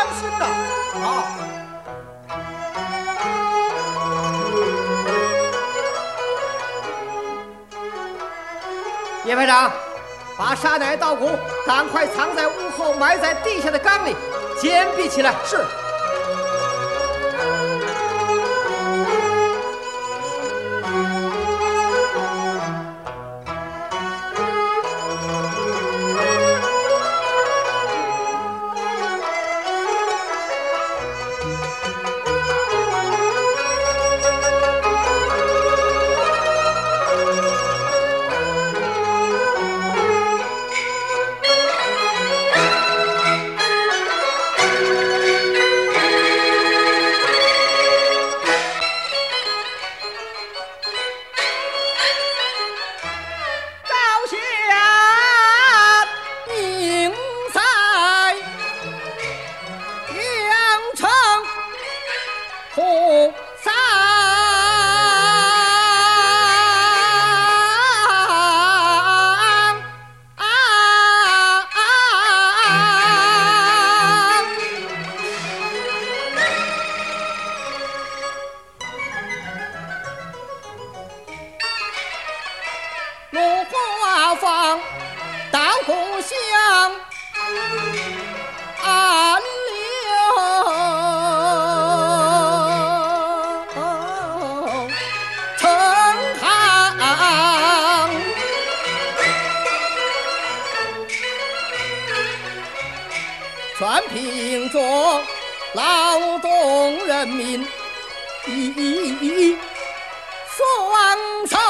当心的！好，叶排长，把沙乃稻谷赶快藏在屋后埋在地下的缸里，坚壁起来。是。放稻谷香，暗流成行，全凭着劳动人民一双手。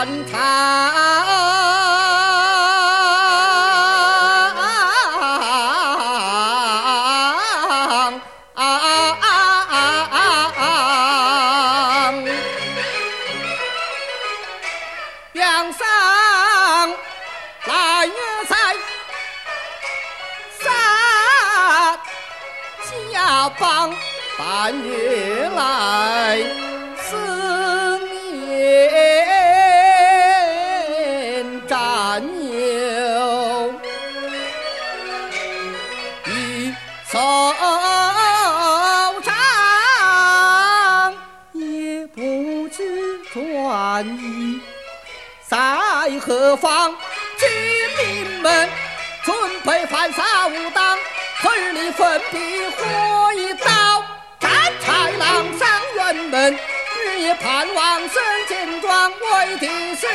战场，梁上来在三下邦。半月来首唱也不知转移在何方。军民们准备反杀无党，儿女奋笔火一刀。豺狼伤人们，日夜盼望神见状，为的是。